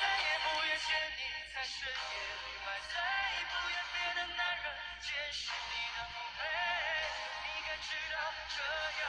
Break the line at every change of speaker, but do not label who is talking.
再也不愿见你在深夜里买，再也不愿别的男人见识你的妩媚。你该知道这样